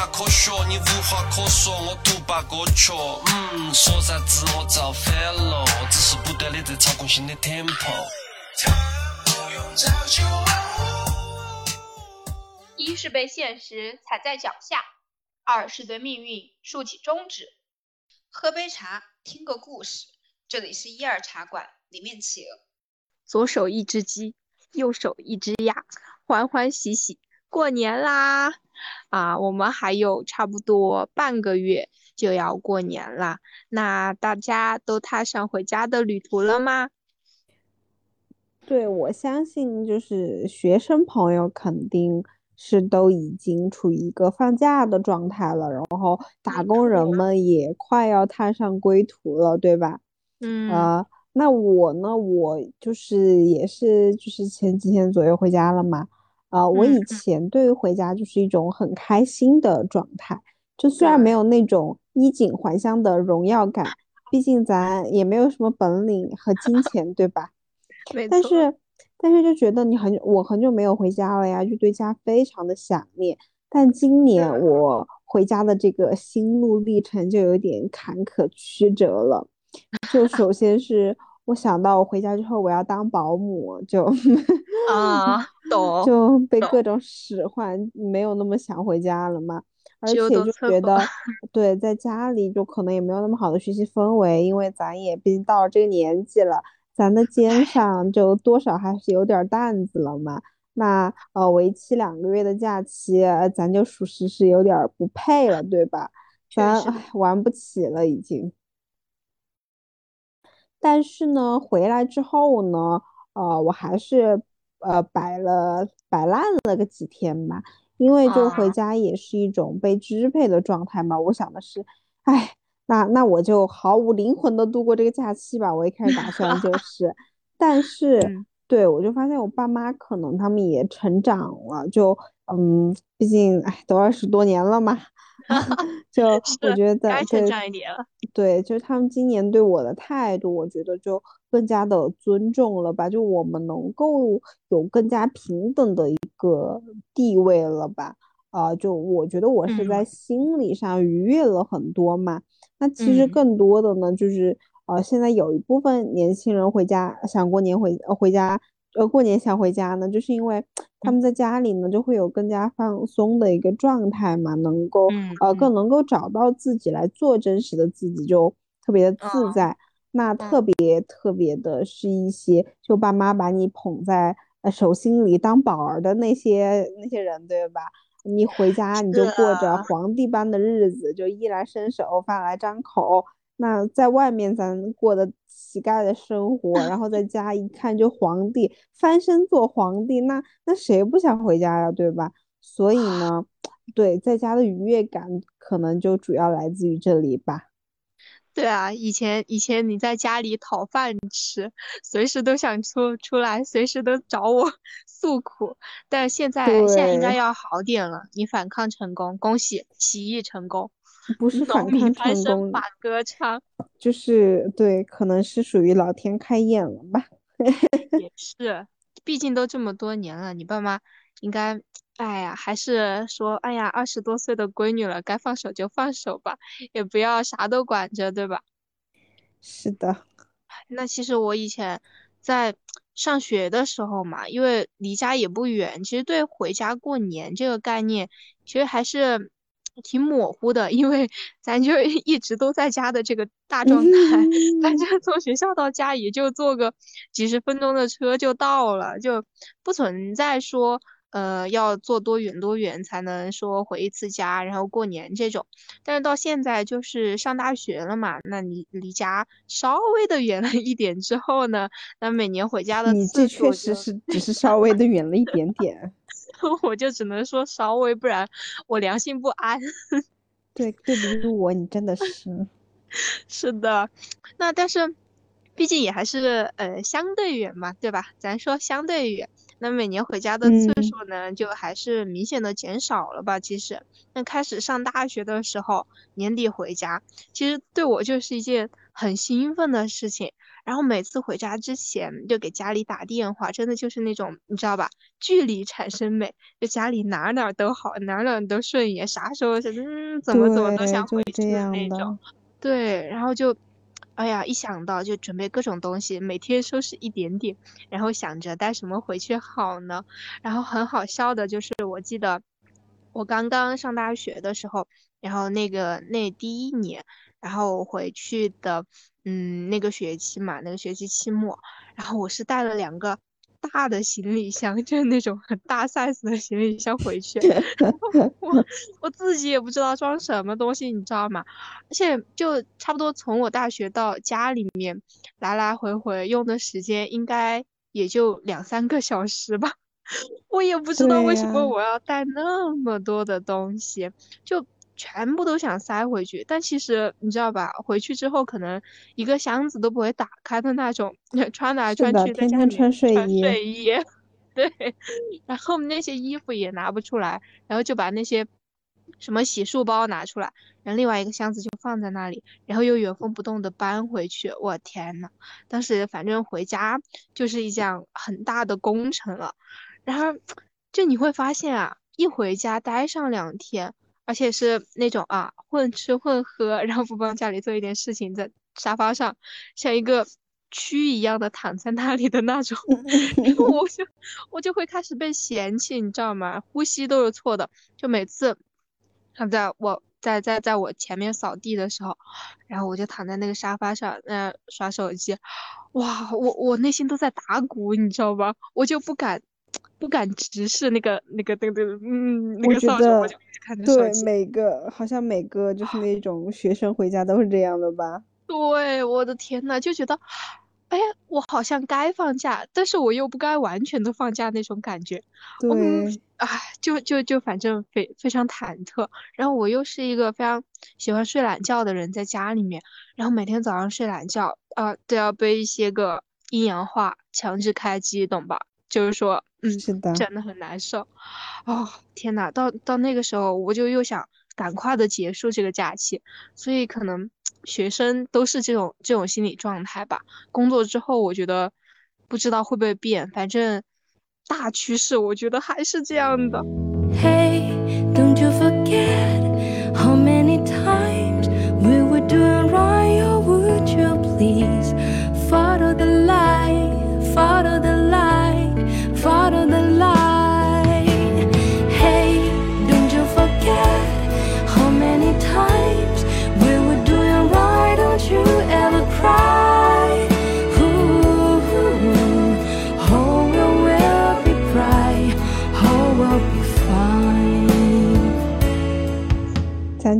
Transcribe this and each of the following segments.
哈科学，你无话可说，我独霸歌曲。嗯，说啥子我造反了，只是不断的在操控新的 tempo。一是被现实踩在脚下，二是对命运竖起中指。喝杯茶，听个故事。这里是一二茶馆，里面请。左手一只鸡，右手一只鸭，欢欢喜喜过年啦！啊，我们还有差不多半个月就要过年了，那大家都踏上回家的旅途了吗？对，我相信就是学生朋友肯定是都已经处于一个放假的状态了，然后打工人们也快要踏上归途了，对吧？嗯。啊。那我呢？我就是也是就是前几天左右回家了嘛。啊，我以前对于回家就是一种很开心的状态，就虽然没有那种衣锦还乡的荣耀感，毕竟咱也没有什么本领和金 钱，对吧？但是但是就觉得你很我很久没有回家了呀，就对家非常的想念。但今年我回家的这个心路历程就有点坎坷曲折了。就首先是我想到我回家之后我要当保姆，就 啊，懂，就被各种使唤，没有那么想回家了嘛。而且就觉得，对，在家里就可能也没有那么好的学习氛围，因为咱也毕竟到了这个年纪了，咱的肩上就多少还是有点担子了嘛。那呃，为期两个月的假期，咱就属实是有点不配了，对吧？咱玩不起了，已经。但是呢，回来之后呢，呃，我还是呃摆了摆烂了个几天吧，因为就回家也是一种被支配的状态嘛。我想的是，哎，那那我就毫无灵魂的度过这个假期吧。我一开始打算就 是，但是对我就发现我爸妈可能他们也成长了，就嗯，毕竟哎都二十多年了嘛。就我觉得对，对，就是他们今年对我的态度，我觉得就更加的尊重了吧，就我们能够有更加平等的一个地位了吧，啊，就我觉得我是在心理上愉悦了很多嘛。那其实更多的呢，就是呃，现在有一部分年轻人回家想过年回回家。呃，过年想回家呢，就是因为 他们在家里呢，就会有更加放松的一个状态嘛，能够呃更能够找到自己来做真实的自己，就特别的自在。那特别特别的是一些就爸妈把你捧在呃手心里当宝儿的那些那些人，对吧？你回家你就过着皇帝般的日子，就衣来伸手，饭来张口。那在外面咱过的乞丐的生活，然后在家一看就皇帝翻身做皇帝，那那谁不想回家呀，对吧？所以呢，对在家的愉悦感可能就主要来自于这里吧。对啊，以前以前你在家里讨饭吃，随时都想出出来，随时都找我 诉苦，但现在现在应该要好点了，你反抗成功，恭喜起义成功。不是反抗成功，把歌唱，就是对，可能是属于老天开眼了吧。也是，毕竟都这么多年了，你爸妈应该，哎呀，还是说，哎呀，二十多岁的闺女了，该放手就放手吧，也不要啥都管着，对吧？是的。那其实我以前在上学的时候嘛，因为离家也不远，其实对回家过年这个概念，其实还是。挺模糊的，因为 咱就一直都在家的这个大状态，咱家从学校到家也就坐个几十分钟的车就到了，就不存在说呃要坐多远多远才能说回一次家，然后过年这种。但是到现在就是上大学了嘛，那你离家稍微的远了一点之后呢，那每年回家的你这确实是只是稍微的远了一点点。我就只能说稍微，不然我良心不安。对，对比于我，你真的是，是的。那但是，毕竟也还是呃相对远嘛，对吧？咱说相对远，那每年回家的次数呢，就还是明显的减少了吧？其实，那开始上大学的时候，年底回家，其实对我就是一件很兴奋的事情。然后每次回家之前就给家里打电话，真的就是那种你知道吧，距离产生美，就家里哪哪都好，哪哪都顺眼，啥时候是嗯怎么怎么都想回去的那种。对，然后就，哎呀，一想到就准备各种东西，每天收拾一点点，然后想着带什么回去好呢？然后很好笑的就是，我记得我刚刚上大学的时候，然后那个那第一年，然后回去的，嗯，那个学期嘛，那个学期期末，然后我是带了两个。大的行李箱就是那种很大 size 的行李箱回去，我我自己也不知道装什么东西，你知道吗？而且就差不多从我大学到家里面来来回回用的时间应该也就两三个小时吧，我也不知道为什么我要带那么多的东西，就。全部都想塞回去，但其实你知道吧？回去之后可能一个箱子都不会打开的那种，穿来穿去天天穿睡衣，睡衣，对，然后那些衣服也拿不出来，然后就把那些什么洗漱包拿出来，然后另外一个箱子就放在那里，然后又原封不动的搬回去。我天呐，当时反正回家就是一项很大的工程了。然后就你会发现啊，一回家待上两天。而且是那种啊，混吃混喝，然后不帮家里做一点事情，在沙发上像一个蛆一样的躺在那里的那种，然后我就我就会开始被嫌弃，你知道吗？呼吸都是错的，就每次他在我在在在我前面扫地的时候，然后我就躺在那个沙发上那刷手机，哇，我我内心都在打鼓，你知道吧？我就不敢。不敢直视那个那个那个嗯那个扫帚，我就看着对每个好像每个就是那种学生回家都是这样的吧？对，我的天呐，就觉得，哎，我好像该放假，但是我又不该完全的放假那种感觉。对，哎，就就就反正非非常忐忑。然后我又是一个非常喜欢睡懒觉的人，在家里面，然后每天早上睡懒觉啊，都要背一些个阴阳话，强制开机，懂吧？就是说。嗯，是的，真的很难受，哦，天呐，到到那个时候，我就又想赶快的结束这个假期，所以可能学生都是这种这种心理状态吧。工作之后，我觉得不知道会不会变，反正大趋势我觉得还是这样的。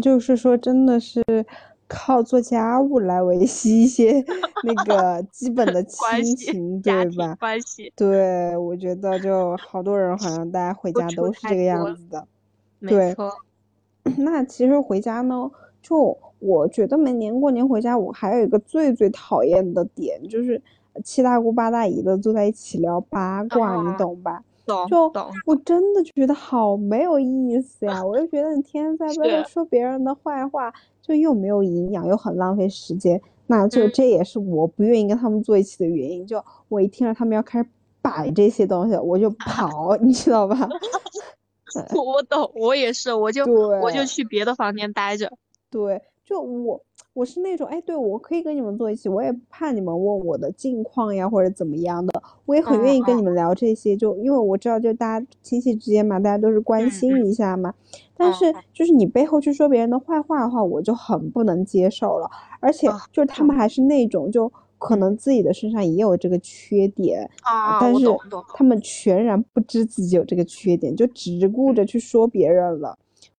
咱就是说，真的是靠做家务来维系一些 那个基本的 亲情，对吧？关系。对，我觉得就好多人好像大家回家都是这个样子的。没错。那其实回家呢，就我觉得每年过年回家，我还有一个最最讨厌的点，就是七大姑八大姨的坐在一起聊八卦，你懂吧？就我真的觉得好没有意思呀！我就觉得你天天在背后说别人的坏话，就又没有营养，又很浪费时间。那就这也是我不愿意跟他们坐一起的原因。就我一听到他们要开始摆这些东西，我就跑，你知道吧？我懂，我也是，我就我就去别的房间待着。对，就我。我是那种，哎，对我可以跟你们坐一起，我也不怕你们问我的近况呀，或者怎么样的，我也很愿意跟你们聊这些，就因为我知道，就大家亲戚之间嘛，大家都是关心一下嘛。但是就是你背后去说别人的坏话的话，我就很不能接受了。而且就是他们还是那种，就可能自己的身上也有这个缺点啊，但是他们全然不知自己有这个缺点，就只顾着去说别人了。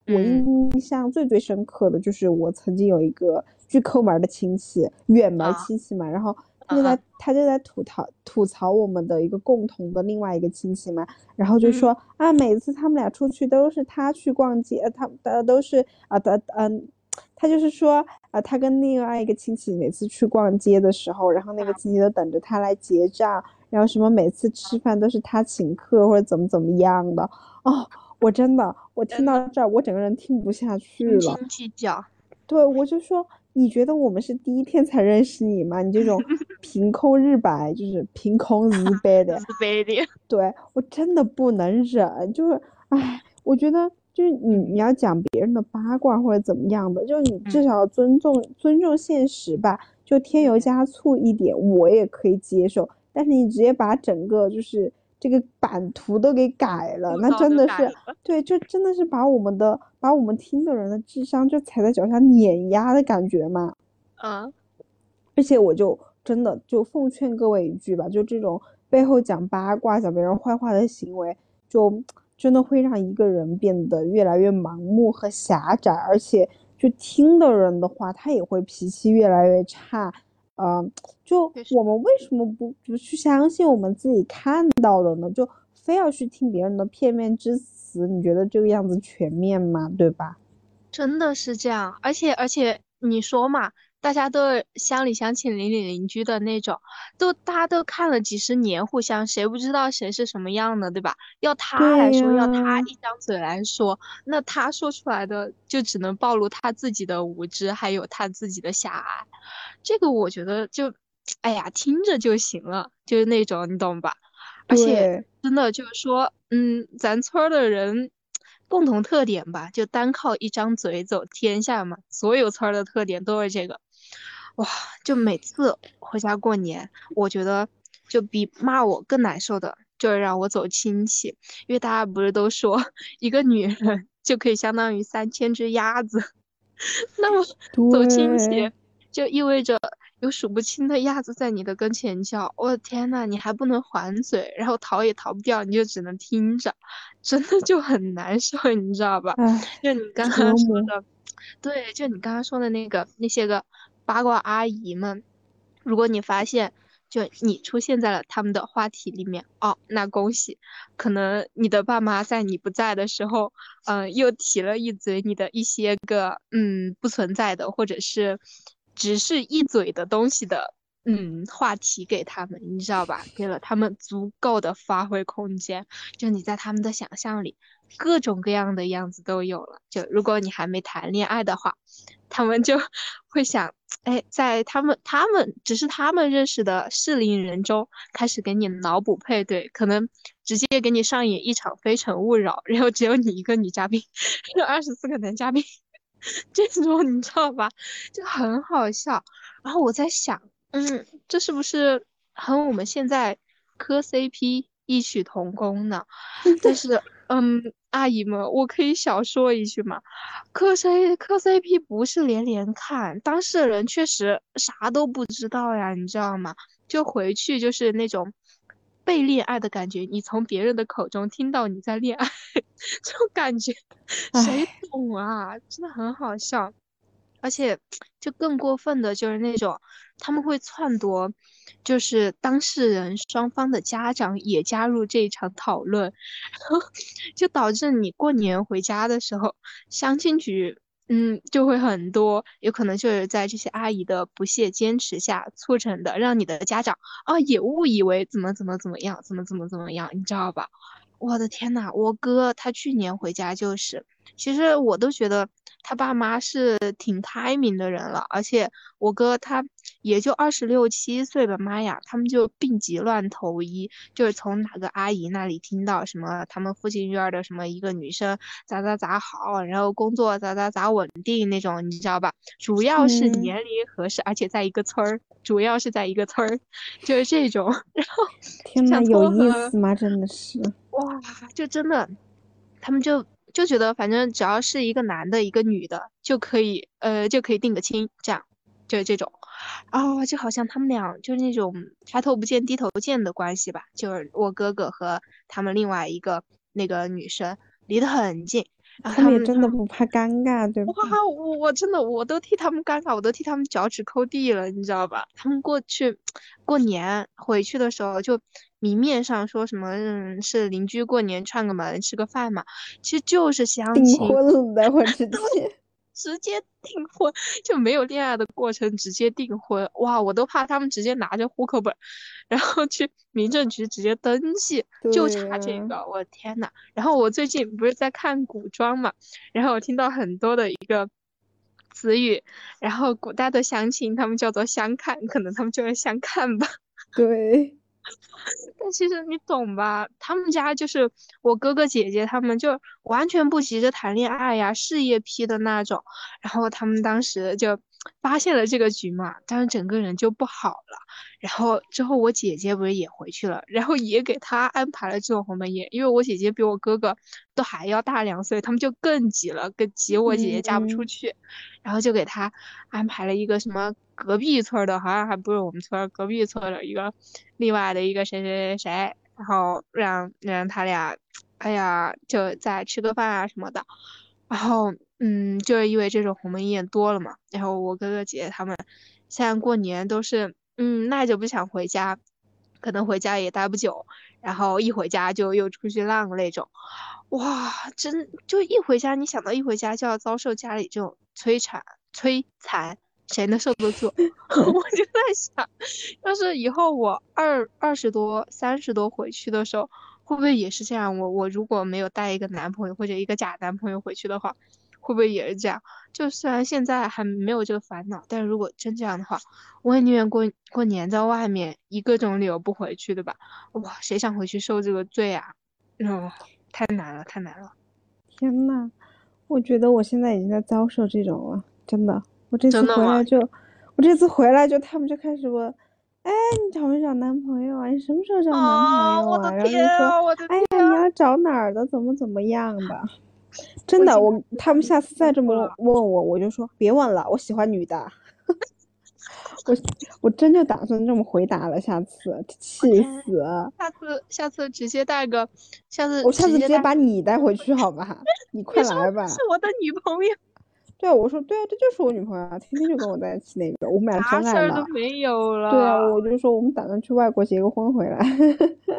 我印象最最深刻的就是我曾经有一个。巨抠门的亲戚，远门亲戚嘛，然后他就在他就在吐槽吐槽我们的一个共同的另外一个亲戚嘛，然后就说啊，每次他们俩出去都是他去逛街，他呃都是啊的嗯，他就是说啊，他跟另外一个亲戚每次去逛街的时候，然后那个亲戚都等着他来结账，然后什么每次吃饭都是他请客或者怎么怎么样的。哦，我真的我听到这儿我整个人听不下去了，斤斤计较。对，我就说你觉得我们是第一天才认识你吗？你这种 凭空日白，就是凭空日白的，自卑的。对我真的不能忍，就是，哎，我觉得就是你你要讲别人的八卦或者怎么样的，就是你至少要尊重尊重现实吧，就添油加醋一点我也可以接受，但是你直接把整个就是这个版图都给改了，那真的是对，就真的是把我们的把我们听的人的智商就踩在脚下碾压的感觉嘛。啊，而且我就真的就奉劝各位一句吧，就这种背后讲八卦、讲别人坏话的行为，就真的会让一个人变得越来越盲目和狭窄，而且就听的人的话，他也会脾气越来越差。嗯、就我们为什么不不去相信我们自己看到的呢？就非要去听别人的片面之词？你觉得这个样子全面吗？对吧？真的是这样，而且而且你说嘛，大家都是乡里乡亲、邻里邻居的那种，都大家都看了几十年，互相谁不知道谁是什么样的，对吧？要他来说，要他一张嘴来说，那他说出来的就只能暴露他自己的无知，还有他自己的狭隘。这个我觉得就，哎呀，听着就行了，就是那种你懂吧？而且真的就是说，嗯，咱村儿的人共同特点吧，就单靠一张嘴走天下嘛，所有村儿的特点都是这个。哇，就每次回家过年，我觉得就比骂我更难受的，就是让我走亲戚，因为大家不是都说一个女人就可以相当于三千只鸭子，那么走亲戚就意味着有数不清的鸭子在你的跟前叫，我的天呐，你还不能还嘴，然后逃也逃不掉，你就只能听着，真的就很难受，你知道吧？就你刚刚说的，对，就你刚刚说的那个那些个八卦阿姨们，如果你发现就你出现在了他们的话题里面，哦，那恭喜，可能你的爸妈在你不在的时候，嗯、又提了一嘴你的一些个嗯不存在的，或者是只是一嘴的东西的。嗯，话题给他们，你知道吧？给了他们足够的发挥空间，就你在他们的想象里，各种各样的样子都有了。就如果你还没谈恋爱的话，他们就 会想，哎，在他们他们只是他们认识的适龄人中，开始给你脑补配对，可能直接给你上演一场《非诚勿扰》，然后只有你一个女嘉宾，有二十四个男嘉宾，这种你知道吧？就很好笑。然后我在想，嗯，这是不是和我们现在磕 CP 异曲同工呢？但是，嗯，阿姨们，我可以小说一句吗，磕 C 磕 CP 不是连连看，当事人确实啥都不知道呀，你知道吗？就回去就是那种被恋爱的感觉，你从别人的口中听到你在恋爱，这种感觉，谁懂啊？真的很好笑。而且就更过分的就是那种他们会篡夺，就是当事人双方的家长也加入这一场讨论，然 后就导致你过年回家的时候，相亲局嗯就会很多，有可能就是在这些阿姨的不懈坚持下促成的，让你的家长啊也误以为怎么怎么怎么样，怎么怎么怎么样，你知道吧？我的天呐，我哥他去年回家就是，其实我都觉得他爸妈是挺开明的人了，而且我哥他也就二十六七岁吧，妈呀，他们就病急乱投医，就是从哪个阿姨那里听到什么他们附近院儿的什么一个女生咋咋咋好，然后工作咋咋咋稳定那种，你知道吧？主要是嗯年龄合适，而且在一个村儿，主要是在一个村儿，就是这种，然后天呐，有意思吗？真的是，哇，就真的，他们就就觉得，反正只要是一个男的，一个女的，就可以，呃，就可以定个亲，这样，就是这种，啊、就好像他们俩就是那种抬头不见低头见的关系吧，就是我哥哥和他们另外一个那个女生离得很近，然后他们也真的不怕尴尬，对吧？哇，我我真的我都替他们尴尬，我都替他们脚趾抠地了，你知道吧？他们过去过年回去的时候，就明面上说什么嗯是邻居过年串个门吃个饭嘛，其实就是相亲订亲，婚了，我直接。直接订婚，就没有恋爱的过程，直接订婚。哇，我都怕他们直接拿着户口本，然后去民政局直接登记，就差这个，我的天呐！然后我最近不是在看古装嘛，然后我听到很多的一个词语，然后古代的相亲他们叫做相看，可能他们就是相看吧。对，但其实你懂吧？他们家就是我哥哥姐姐，他们就完全不急着谈恋爱呀，事业批的那种。然后他们当时就发现了这个局嘛，但是整个人就不好了。然后之后我姐姐不是也回去了，然后也给他安排了这种鸿门宴，因为我姐姐比我哥哥都还要大两岁，他们就更急了，更急我姐姐嫁不出去，然后就给他安排了一个什么。隔壁村的，好像还不是我们村隔壁村的一个，另外的一个谁谁谁谁，然后让让他俩，哎呀，就再吃个饭啊什么的，然后嗯，就是因为这种鸿门宴多了嘛，然后我哥哥姐姐他们现在过年都是嗯耐着不想回家，可能回家也待不久，然后一回家就又出去浪那种，哇，真就一回家，你想到一回家就要遭受家里这种摧残摧残。谁能受得住？我就在想，要是以后我二二十多、三十多回去的时候，会不会也是这样？我我如果没有带一个男朋友或者一个假男朋友回去的话，会不会也是这样？就虽然现在还没有这个烦恼，但如果真这样的话，我也宁愿过过年在外面，以各种理由不回去，对吧？哇，谁想回去受这个罪啊？嗯，太难了，太难了！天呐，我觉得我现在已经在遭受这种了，真的。我这次回来就，我这次回来就，他们就开始问，哎，你找没找男朋友啊？你什么时候找男朋友啊？然后就说，哎呀，你要找哪儿的？怎么怎么样的？真的，我他们下次再这么问我，我就说别问了，我喜欢女的。我我真就打算这么回答了，下次气死。下次下次直接带个，下次我下次直接把你带回去好吧？你快来吧。是我的女朋友。对啊，我说对啊，这就是我女朋友啊，天天就跟我在一起那个，我们俩真爱嘛。都没有了。对啊，我就说我们打算去外国结个婚回来。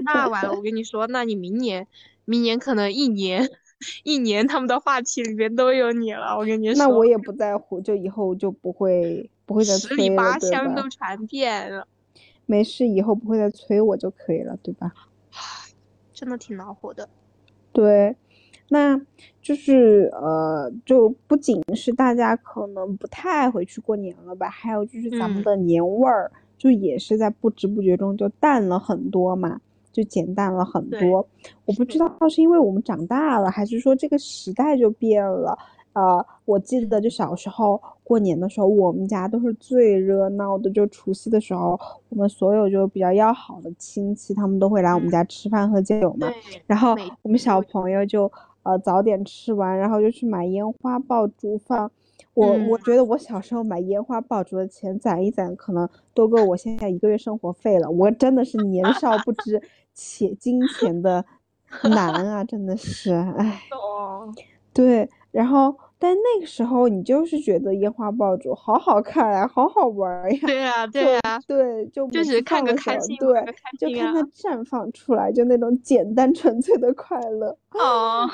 那完了，我跟你说，那你明年，明年可能一年，一年他们的话题里面都有你了。我跟你说。那我也不在乎，就以后就不会不会再催了，十里八乡都传遍了。没事，以后不会再催我就可以了，对吧？真的挺恼火的。对。那就是呃，就不仅是大家可能不太爱回去过年了吧，还有就是咱们的年味儿，就也是在不知不觉中就淡了很多嘛，就减淡了很多。我不知道是因为我们长大了，还是说这个时代就变了。呃，我记得就小时候过年的时候，我们家都是最热闹的。就除夕的时候，我们所有就比较要好的亲戚，他们都会来我们家吃饭喝酒嘛。然后我们小朋友就。呃，早点吃完，然后就去买烟花爆竹放。我我觉得我小时候买烟花爆竹的钱攒一攒，可能都够我现在一个月生活费了。我真的是年 少不知且金钱的 难啊，真的是，唉。对，然后。但那个时候，你就是觉得烟花爆竹好好看呀，好好玩呀。对呀，对呀，对，就就是看个开心，对，就看它绽放出来，就那种简单纯粹的快乐。哦，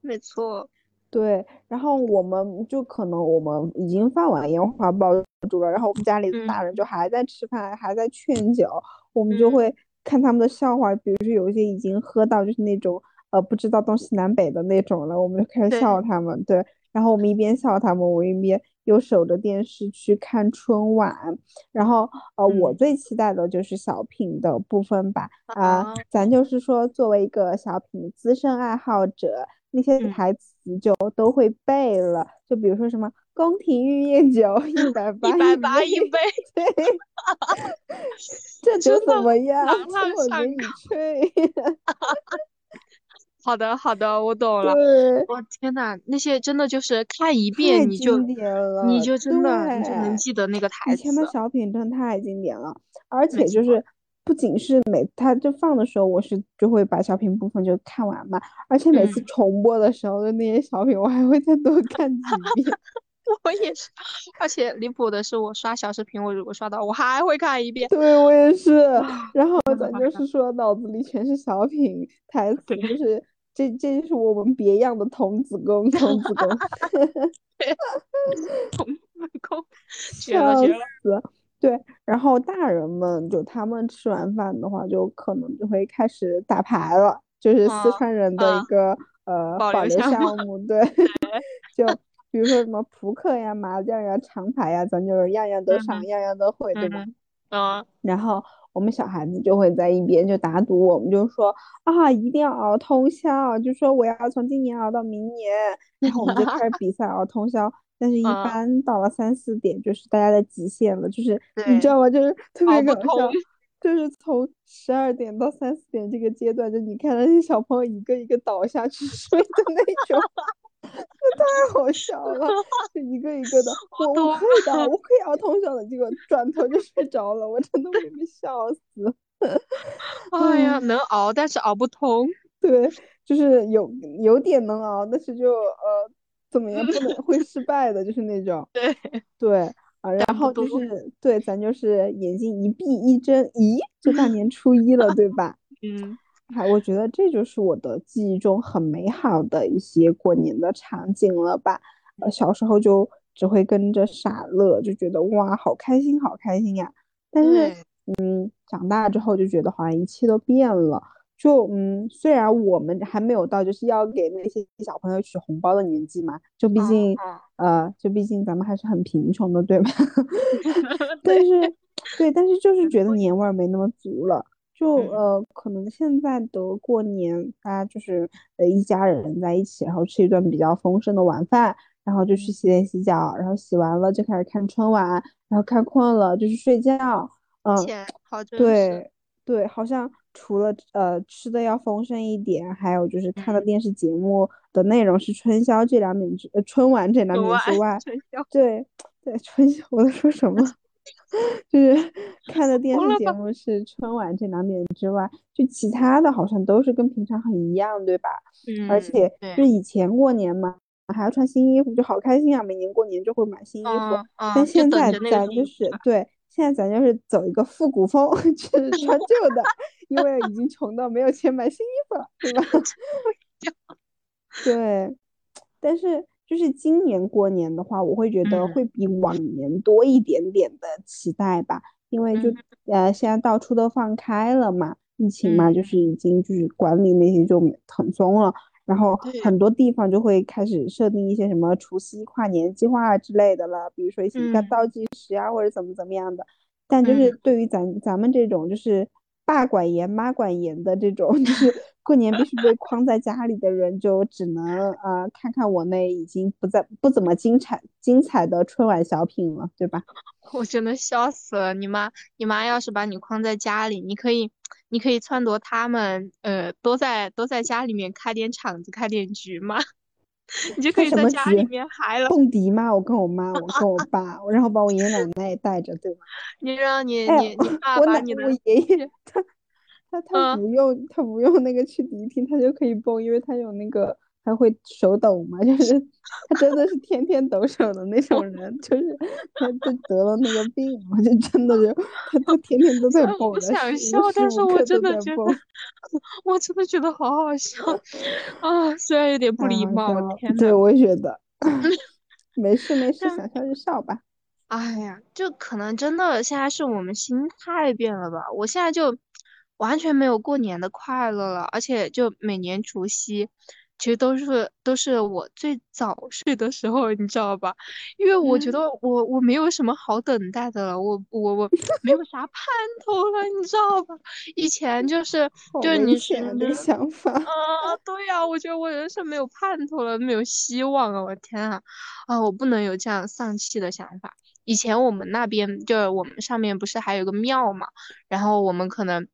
没错。对，然后我们就可能我们已经放完烟花爆竹了，然后我们家里的大人就还在吃饭，还在劝酒，我们就会看他们的笑话，比如说有一些已经喝到就是那种呃不知道东西南北的那种了，我们就开始笑他们。对。然后我们一边笑他们，我一边又守着电视去看春晚。然后，呃，我最期待的就是小品的部分吧。啊，咱就是说，作为一个小品资深爱好者，那些台词就都会背了。就比如说什么“宫廷玉液酒 一百八一百八一杯”，这酒怎么样？我给你吹。好的，好的，我懂了。我天呐，那些真的就是看一遍你就你就真的你就能记得那个台词。以前的小品真的太经典了，而且就是不仅是每他就放的时候，我是就会把小品部分就看完嘛，而且每次重播的时候的那些小品，我还会再多看几 遍。我也是，而且离谱的是，我刷小视频，我如果刷到，我还会看一遍。对我也是，然后咱就是说脑子里全是小品台词，就是。这这就是我们别样的童子功，童子功，童子功，笑死！对，然后大人们就他们吃完饭的话，就可能就会开始打牌了，就是四川人的一个呃保留项目。对，就比如说什么扑克呀、麻将呀、长牌呀，咱就是样样都上，嗯样样都会，对吧？嗯然后我们小孩子就会在一边就打赌，我们就说啊，一定要熬通宵，就说我要从今年熬到明年，然后我们就开始 比赛熬通宵。但是，一嗯般到了三四点，就是大家的极限了，就是你知道吗？就是特别搞笑，就是从十二点到三四点这个阶段，就你看那些小朋友一个一个倒下去 睡的那种，那太好笑了，就一个一个的，我我懂可以的，我可以熬通宵的，结果转头就睡着了，我真的会被笑死。哎呀，能熬，但是熬不通。对，就是有有点能熬，但是就呃怎么样不能会失败的，就是那种。对对啊，然后就是对，咱就是眼睛一闭一睁，咦，就大年初一了，对吧？嗯哎，我觉得这就是我的记忆中很美好的一些过年的场景了吧。呃，小时候就只会跟着傻乐，就觉得哇，好开心，好开心呀。但是，嗯，长大之后就觉得好像一切都变了。就嗯，虽然我们还没有到就是要给那些小朋友取红包的年纪嘛，就毕嗯竟嗯呃，就毕竟咱们还是很贫穷的，对吧？但是，对，但是就是觉得年味儿没那么足了。就嗯呃，可能现在的过年，大家就是呃一家人在一起，然后吃一顿比较丰盛的晚饭，然后就去洗脸洗脚，然后洗完了就开始看春晚，然后看困了就去睡觉。嗯，好。对对，好像除了呃吃的要丰盛一点，还有就是看的嗯电视节目的内容是春宵这两点之呃春晚这两点之外，对对春宵我在说什么？就是看的电视节目是春晚这两点之外，就其他的好像都是跟平常很一样，对吧？而嗯且就是以前过年嘛，还要穿新衣服，就好开心啊！每年过年就会买新衣服。嗯嗯，但现在咱就是对，现在咱就是走一个复古风，就是穿旧的，因为已经穷到没有钱买新衣服了，对吧？对，但是就是今年过年的话，我会觉得嗯会比往年多一点点的期待吧，因为就呃现在到处都放开了嘛，疫情嘛，就嗯是已经就是管理那些就很松了。然后很多地方就会开始设定一些什么除夕跨年计划之类的了，比如说一些倒计时啊，或者怎么怎么样的。但就是嗯对于咱咱们这种就是爸管严妈管严的这种，就是过年必须被框在家里的人，就只能呃看看我那已经不在不怎么精彩精彩的春晚小品了，对吧？我真的笑死了！你妈，你妈要是把你框在家里，你可以，你可以撺掇他们，呃，都在都在家里面开点场子，开点局嘛，你就可以在家里面嗨了。蹦迪嘛，我跟我妈，我跟我爸，然后把我爷爷奶奶也带着，对吧？你让你哎你你爸把你的我爷爷他他他嗯不用他不用那个去迪厅，他就可以蹦，因为他有那个还会手抖嘛，就是 他真的是天天抖手的那种人，就是他就得了那个病嘛，就真的就他他天天都在蹦我想笑，但是我真的觉得，我真的觉得好好笑 啊！虽然有点不礼貌，对，我也觉得，没事没事，想笑就笑吧。哎呀，就可能真的现在是我们心态变了吧？我现在就完全没有过年的快乐了，而且就每年除夕，其实都是都是我最早 睡的时候，你知道吧？因为我觉得我我没有什么好等待的了，我我我 没有啥盼头了，你知道吧？以前就是 就是你险啊，是这个想法。啊，对呀，我觉得我人生没有盼头了，没有希望了，我天啊！啊，我不能有这样丧气的想法。以前我们那边就是我们上面不是还有个庙嘛，然后我们可能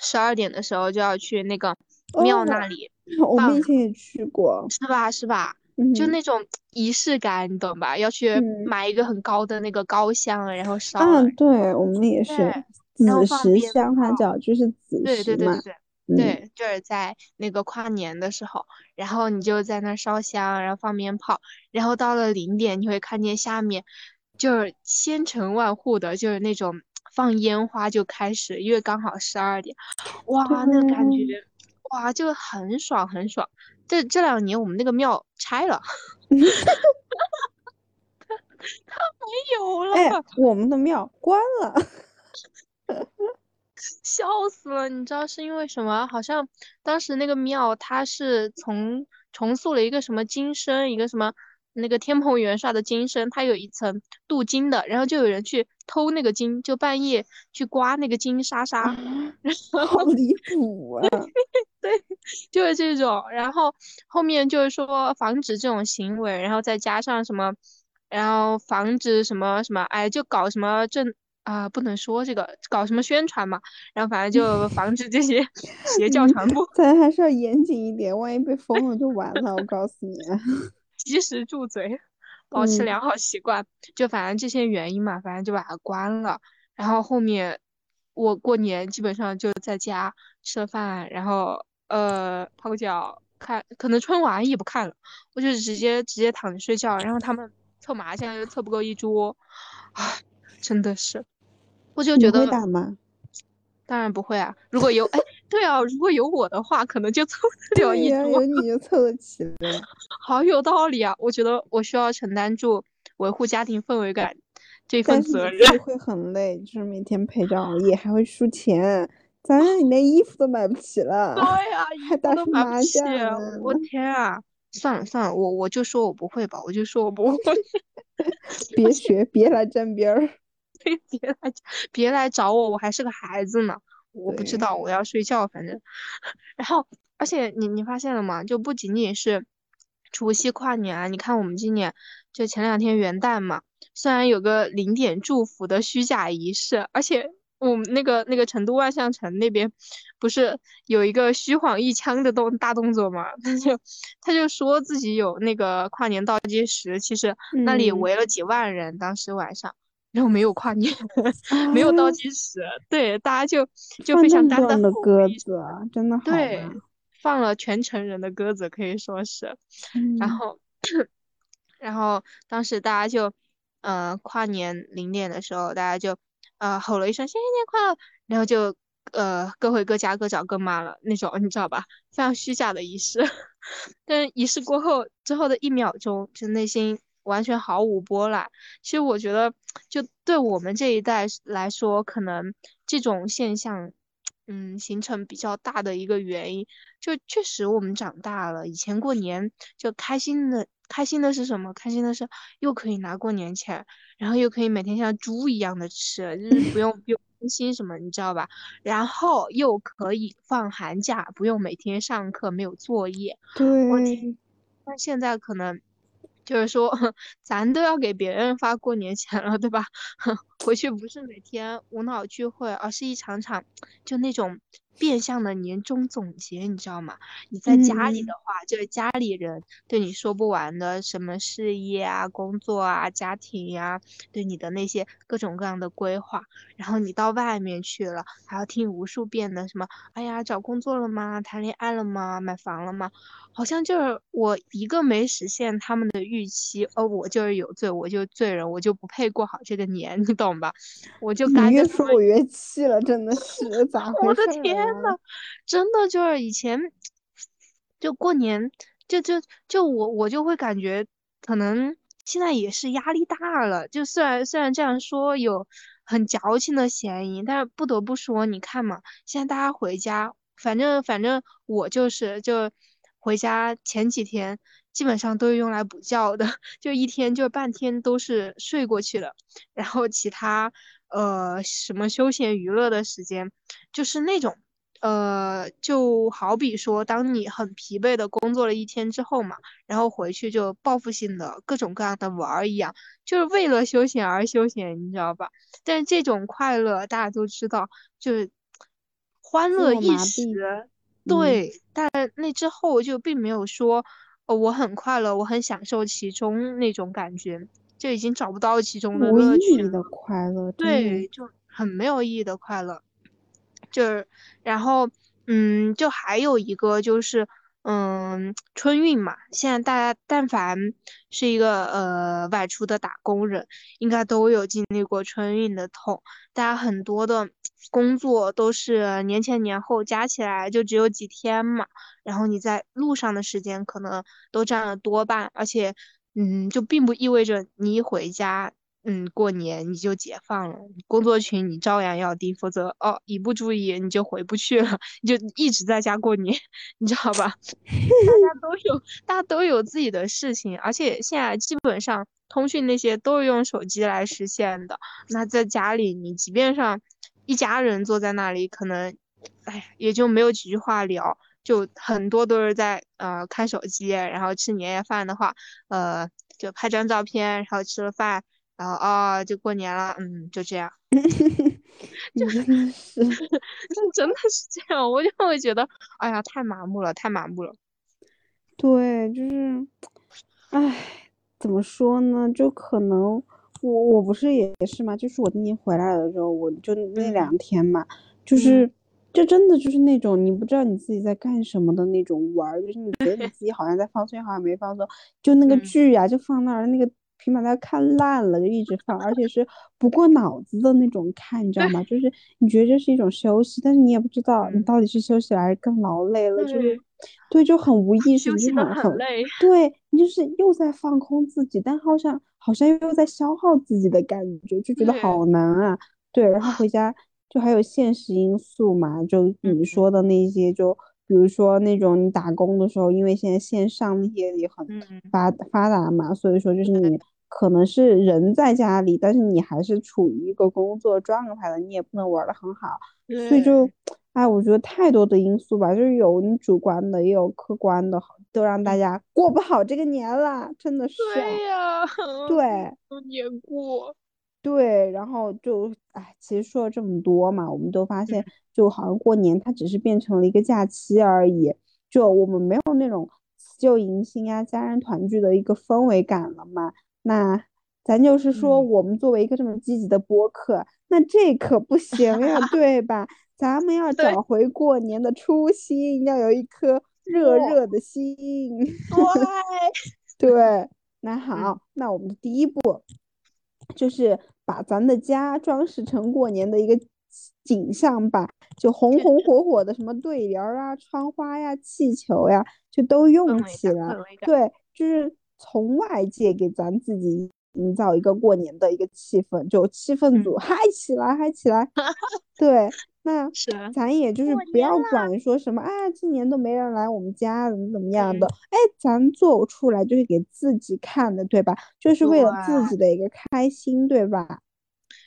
十二点的时候就要去那个庙哦那里，我们以前也去过，是吧？是吧？就那种仪式感，你懂吧？要去嗯买一个很高的那个高香，然后烧啊了，，对，我们也是对然后子时放鞭香，它炮叫就是子对时嘛，对对对对。嗯，对，就是在那个跨年的时候，然后你就在那儿烧香，然后放鞭炮，然后到了零点，你会看见下面就是千城万户的，就是那种放烟花就开始，因为刚好十二点，哇，那个感觉，哇，就很爽很爽。这这两年我们那个庙拆了，它没有了。哎，我们的庙关了，笑死了！你知道是因为什么？好像当时那个庙它是从重塑了一个什么金身，一个什么那个天蓬元帅的金身，它有一层镀金的，然后就有人去偷那个金，就半夜去刮那个金沙沙，好离谱啊！对，就是这种。然后后面就是说防止这种行为，然后再加上什么，然后防止什么什么，哎，就搞什么政啊，不能说这个，搞什么宣传嘛。然后反正就 防止这些邪教传播。咱还是要严谨一点，万一被封了就完了。我告诉你。及时住嘴，保持良好习惯。就反正这些原因嘛，反正就把它关了。然后后面我过年基本上就在家吃了饭，然后呃泡个脚，看可能春晚也不看了，我就直接直接躺着睡觉。然后他们凑麻将又凑不够一桌，啊，真的是，我就觉得。会打吗？当然不会啊！如果有哎，对啊，如果有我的话，可能就凑 得了一桌。有你就凑得起了。好有道理啊！我觉得我需要承担住维护家庭氛围感这份责任。会很累，就是每天陪着熬夜，还会输钱，咱连衣服都买不起了。对呀，还打麻将？我天啊！算了算了，我我就说我不会吧，我就说我不会。别学，别来沾边儿。别来，别来找我，我还是个孩子呢。我不知道，我要睡觉，反正。然后，而且你你发现了吗？就不仅仅是除夕跨年啊，你看我们今年就前两天元旦嘛，虽然有个零点祝福的虚假仪式，而且我们那个那个成都万象城那边不是有一个虚晃一枪的动大动作嘛？他就他就说自己有那个跨年倒计时，其实那里围了几万人，当时晚上。然后没有跨年，没有倒计时，对，大家就就非常单的鸽子，真的好。对，放了全城人的鸽子，可以说是。然后，然后当时大家就，呃，跨年零点的时候，大家就，呃，吼了一声“新年快乐”，然后就，呃，各回各家各找各妈了那种，你知道吧？非常虚假的仪式。但仪式过后之后的一秒钟，就内心。完全毫无波澜。其实我觉得，就对我们这一代来说，可能这种现象，嗯，形成比较大的一个原因，就确实我们长大了。以前过年就开心的，开心的是什么？开心的是又可以拿过年钱，然后又可以每天像猪一样的吃，就是不用不用担心什么，你知道吧？然后又可以放寒假，不用每天上课没有作业。对。那现在可能。就是说，咱都要给别人发过年钱了，对吧？回去不是每天无脑聚会，而是一场场就那种变相的年终总结，你知道吗？你在家里的话，就是家里人对你说不完的什么事业啊、工作啊、家庭呀，对你的那些各种各样的规划。然后你到外面去了，还要听无数遍的什么，哎呀，找工作了吗？谈恋爱了吗？买房了吗？好像就是我一个没实现他们的预期，哦我就是有罪，我就罪人，我就不配过好这个年，你懂吧？我就你越说我越气了，真的是咋回事？我的天呐，真的就是以前就过年，就就就我我就会感觉可能现在也是压力大了。就虽然虽然这样说有很矫情的嫌疑，但是不得不说，你看嘛，现在大家回家，反正反正我就是就。回家前几天基本上都是用来补觉的，就一天就半天都是睡过去的，然后其他呃什么休闲娱乐的时间，就是那种呃就好比说，当你很疲惫的工作了一天之后嘛，然后回去就报复性的各种各样的玩儿一样，就是为了休闲而休闲，你知道吧？但是这种快乐大家都知道，就是欢乐一时。对，但那之后就并没有说，哦，我很快乐，我很享受其中那种感觉，就已经找不到其中的乐趣的快乐。对，就很没有意义的快乐。就是，然后，嗯，就还有一个就是。嗯，春运嘛，现在大家但凡是一个呃外出的打工人，应该都有经历过春运的痛。大家很多的工作都是年前年后加起来就只有几天嘛，然后你在路上的时间可能都占了多半，而且嗯，就并不意味着你一回家嗯，过年你就解放了，工作群你照样要盯，否则哦，一不注意你就回不去了，你就一直在家过年，你知道吧？大家 都有，大家都有自己的事情，而且现在基本上通讯那些都是用手机来实现的。那在家里，你即便上一家人坐在那里，可能，哎，也就没有几句话聊，就很多都是在呃看手机，然后吃年夜饭的话，呃，就拍张照片，然后吃了饭。然后啊，就过年了，嗯，就这样，真的是，真的是这样，我就会觉得，哎呀，太麻木了，太麻木了。对，就是，唉，怎么说呢？就可能我我不是也是嘛，就是我今年回来的时候，我就那两天嘛，就是，就真的就是那种你不知道你自己在干什么的那种玩儿，就是你觉得你 自己好像在放松，好像没放松，就那个剧啊，就放那儿那个。平板它看烂了就一直放，而且是不过脑子的那种看，你知道吗？就是你觉得这是一种休息，但是你也不知道你到底是休息还是更劳累了，就是对，就很无意识，就很很累。对你就是又在放空自己，但好像好像又在消耗自己的感觉，就觉得好难啊。对，然后回家就还有现实因素嘛，就你说的那些就。比如说那种你打工的时候，因为现在线上那些也很发发达嘛，所以说就是你可能是人在家里，但是你还是处于一个工作状态的，你也不能玩的很好，所以就，哎，我觉得太多的因素吧，就是有你主观的，也有客观的，都让大家过不好这个年了，真的是。对呀，对，年过。对，然后就哎，其实说了这么多嘛，我们都发现，就好像过年它只是变成了一个假期而已，就我们没有那种辞旧迎新呀、家人团聚的一个氛围感了嘛。那咱就是说，我们作为一个这么积极的播客，那这可不行呀，对吧？咱们要找回过年的初心，要有一颗热热的心。对，对，那好，那我们的第一步就是。把咱的家装饰成过年的一个景象吧，就红红火火的，什么对联啊、窗花呀、气球呀，就都用起来。对，就是从外界给咱自己营造一个过年的一个气氛，就气氛组嗨起来，嗨起来。对。那咱也就是不要管说什么啊，今年都没人来我们家，怎么怎么样的？哎，咱做出来就是给自己看的，对吧？就是为了自己的一个开心，对吧？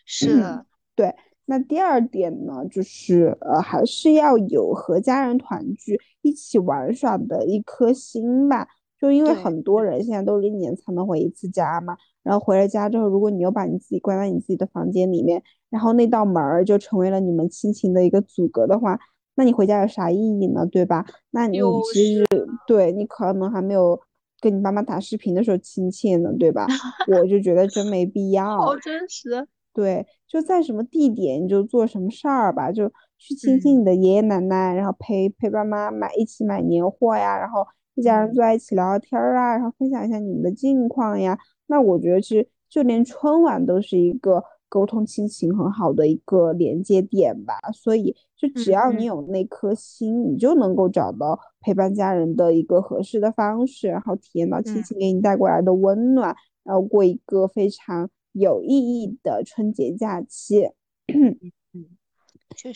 是，对。那第二点呢，就是呃，还是要有和家人团聚、一起玩耍的一颗心吧。就因为很多人现在都是一年才能回一次家嘛，然后回了家之后，如果你又把你自己关在你自己的房间里面，然后那道门儿就成为了你们亲情的一个阻隔的话，那你回家有啥意义呢？对吧？那你其实对你可能还没有跟你爸妈打视频的时候亲切呢，对吧？我就觉得真没必要。好真实。对，就在什么地点你就做什么事儿吧，就去亲亲你的爷爷奶奶，然后陪陪爸妈买一起买年货呀，然后。一家人坐在一起聊聊天儿啊，然后分享一下你们的近况呀。那我觉得其实就连春晚都是一个沟通亲情很好的一个连接点吧。所以就只要你有那颗心，你就能够找到陪伴家人的一个合适的方式，然后体验到亲情给你带过来的温暖，然后过一个非常有意义的春节假期。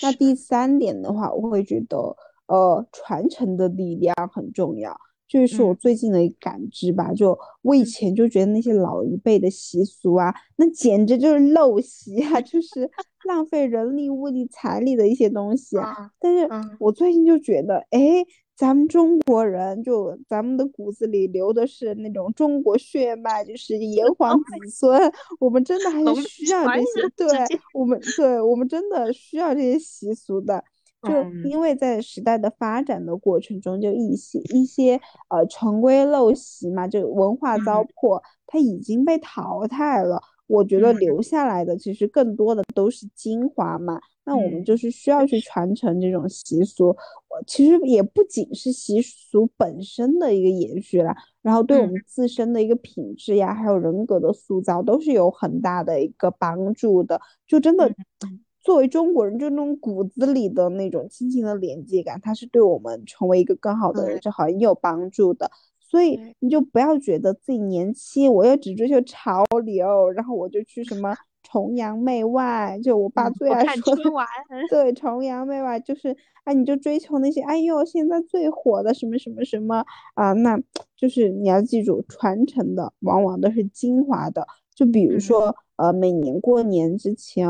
那第三点的话，我会觉得呃，传承的力量很重要。这是我最近的一个感知吧，就我以前就觉得那些老一辈的习俗啊，那简直就是陋习啊，就是浪费人力、物力、财力的一些东西。但是我最近就觉得，哎，咱们中国人就咱们的骨子里流的是那种中国血脉，就是炎 黄子孙，我们真的还是需要这些，对我们，对我们真的需要这些习俗的。就因为在时代的发展的过程中，就一些一些呃陈规陋习嘛，就文化糟粕，它已经被淘汰了。我觉得留下来的其实更多的都是精华嘛。那我们就是需要去传承这种习俗。我其实也不仅是习俗本身的一个延续啦，然后对我们自身的一个品质呀，还有人格的塑造，都是有很大的一个帮助的。就真的。作为中国人，就那种骨子里的那种亲情的连接感，它是对我们成为一个更好的人是很有帮助的。所以你就不要觉得自己年轻，我又只追求潮流，然后我就去什么 崇洋媚外，就我爸最爱说 对，崇洋媚外就是，哎，你就追求那些，哎呦，现在最火的什么什么什么啊，那就是你要记住，传承的往往都是精华的。就比如嗯说，呃，每年过年之前，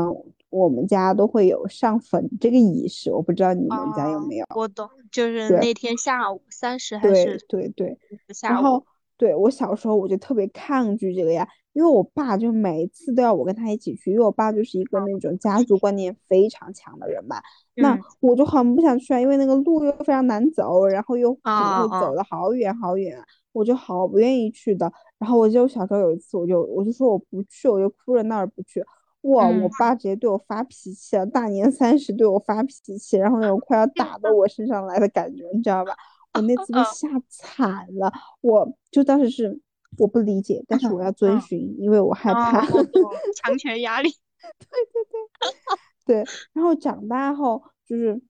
我们家都会有上坟这个仪式，我不知道你们家有哦没有？我懂，就是那天下午三十还是对对。下午然后，对，我小时候我就特别抗拒这个呀，因为我爸就每一次都要我跟他一起去，因为我爸就是一个那种家族观念非常强的人嘛。那嗯我就很不想去啊，因为那个路又非常难走，然后又可能会走的好远好远，我就好不愿意去的。然后我记得我小时候有一次，我就我就说我不去，我就哭着闹着不去。哇，我嗯。爸直接对我发脾气了，大年三十对我发脾气，然后那种快要打到我身上来的感觉，你知道吧？我那次被嗯。吓惨了，我就当时是我不理解，但是我要遵嗯。循，因为我害怕。强权压力。对 对对。对，然后长大后就是，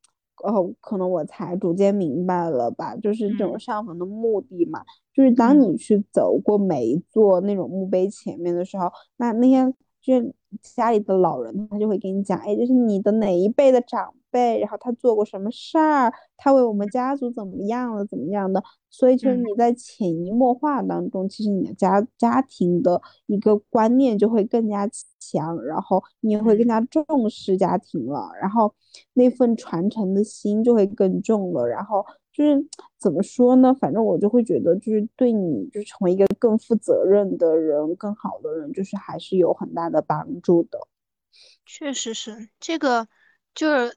哦，可能我才逐渐明白了吧，就是这种嗯。上坟的目的嘛，就是当嗯。你去走过每一座那种墓碑前面的时候，那那些就是家里的老人，他就会跟你讲，哎，就是你的哪一辈的长辈，然后他做过什么事儿，他为我们家族怎么样了，怎么样的，所以就是嗯。你在潜移默化当中，其实你的家家庭的一个观念就会更加强，然后你也会更嗯。加重视家庭了，然后那份传承的心就会更重了，然后就是怎么说呢？反正我就会觉得，就是对你就成为一个更负责任的人、更好的人，就是还是有很大的帮助的。确实是这个，就是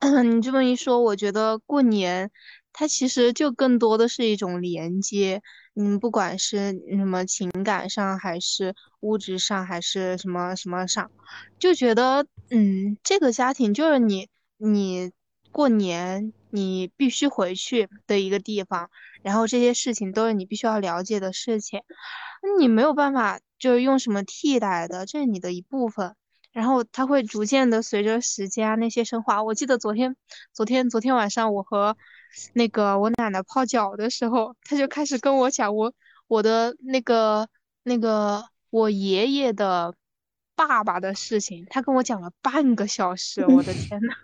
你这么一说，我觉得过年它其实就更多的是一种连接，嗯，不管是什么情感上，还是物质上，还是什么什么上，就觉得嗯，这个家庭就是你你过年你必须回去的一个地方，然后这些事情都是你必须要了解的事情，你没有办法就是用什么替代的，这是你的一部分。然后它会逐渐的随着时间啊那些升华。我记得昨天，昨天昨天晚上我和那个我奶奶泡脚的时候，她就开始跟我讲我我的那个那个我爷爷的爸爸的事情，她跟我讲了半个小时，我的天呐。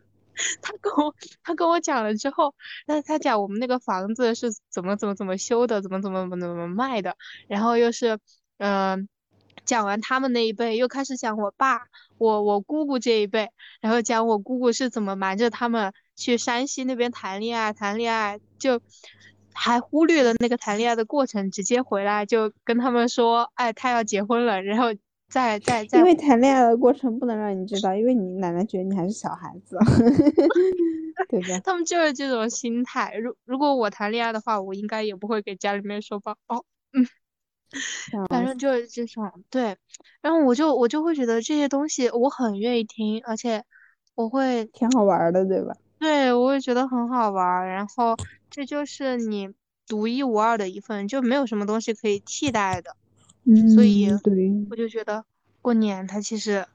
他跟我他跟我讲了之后，那他讲我们那个房子是怎么怎么怎么修的，怎么怎么怎么怎么卖的，然后又是嗯、讲完他们那一辈，又开始讲我爸，我我姑姑这一辈，然后讲我姑姑是怎么瞒着他们去山西那边谈恋爱，谈恋爱就还忽略了那个谈恋爱的过程，直接回来就跟他们说，哎，他要结婚了，然后再再再因为谈恋爱的过程不能让你知道，因为你奶奶觉得你还是小孩子，对吧？他们就是这种心态。如如果我谈恋爱的话，我应该也不会给家里面说吧。哦，嗯，反正就是这种对。然后我就我就会觉得这些东西我很愿意听，而且我会挺好玩的，对吧？对我也觉得很好玩儿。然后这就是你独一无二的一份，就没有什么东西可以替代的。所以我就觉得过年它其实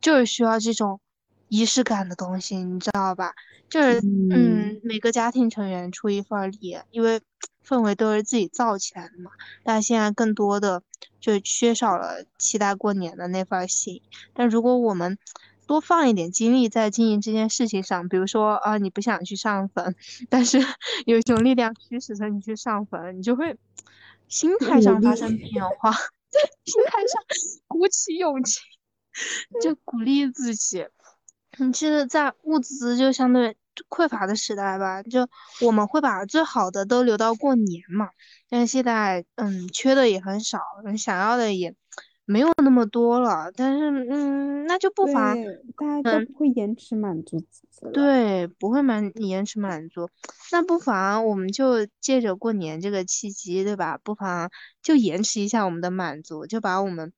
就是需要这种仪式感的东西，你知道吧？就是嗯嗯，每个家庭成员出一份力，因为氛围都是自己造起来的嘛。但现在更多的就缺少了期待过年的那份儿心。但如果我们多放一点精力在经营这件事情上，比如说啊，你不想去上坟，但是有一种力量驱使着你去上坟，你就会心态上发生 变化，对，心态上鼓起勇气，就鼓励自己。嗯，其实，在物资就相对匮乏的时代吧，就我们会把最好的都留到过年嘛。但是现在，嗯，缺的也很少，嗯想要的也没有那么多了。但是，嗯，那就不妨，大家都嗯不会延迟满足自己了。对，不会满延迟满足，那不妨我们就借着过年这个契机，对吧？不妨就延迟一下我们的满足，就把我们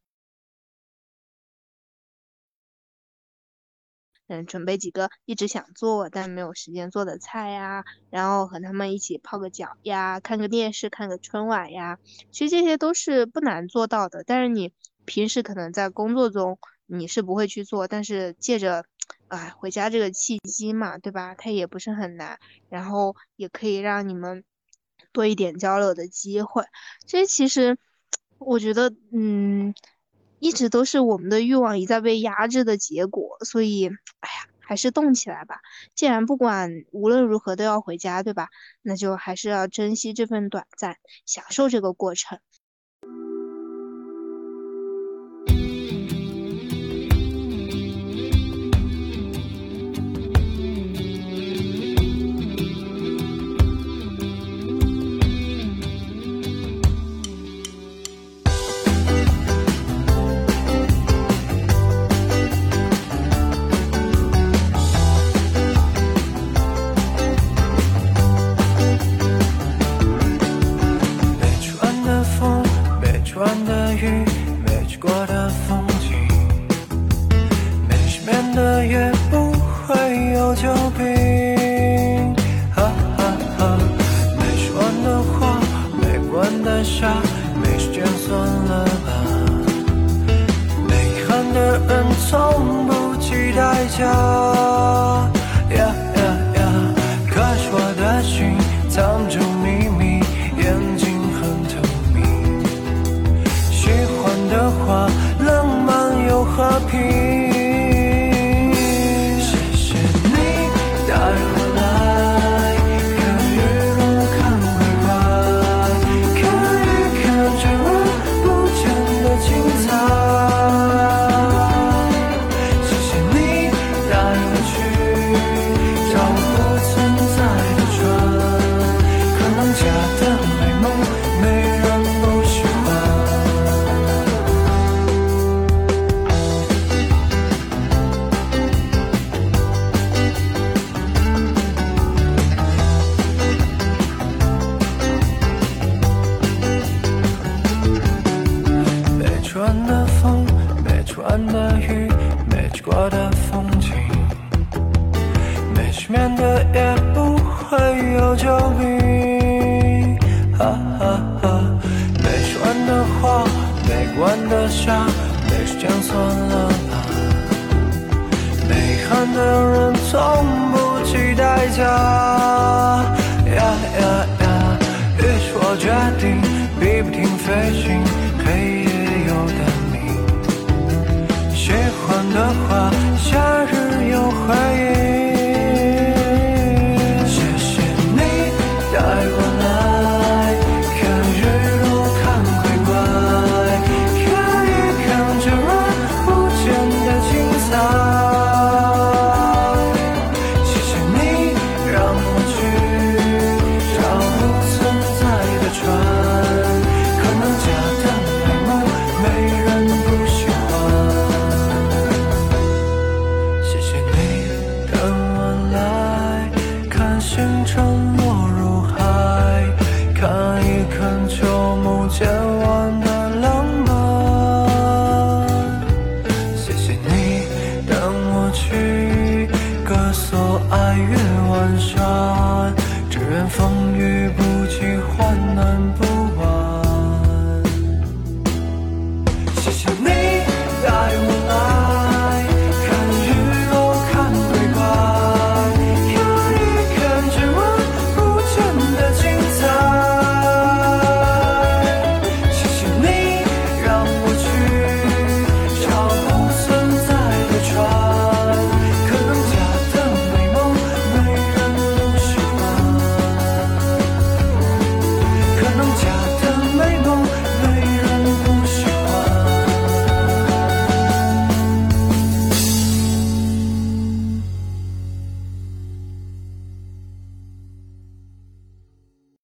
嗯准备几个一直想做但没有时间做的菜呀，然后和他们一起泡个脚呀，看个电视，看个春晚呀。其实这些都是不难做到的，但是你平时可能在工作中你是不会去做，但是借着哎回家这个契机嘛，对吧？它也不是很难，然后也可以让你们多一点交流的机会。这其实我觉得，嗯，一直都是我们的欲望一再被压制的结果。所以，哎呀，还是动起来吧。既然不管无论如何都要回家，对吧？那就还是要珍惜这份短暂，享受这个过程。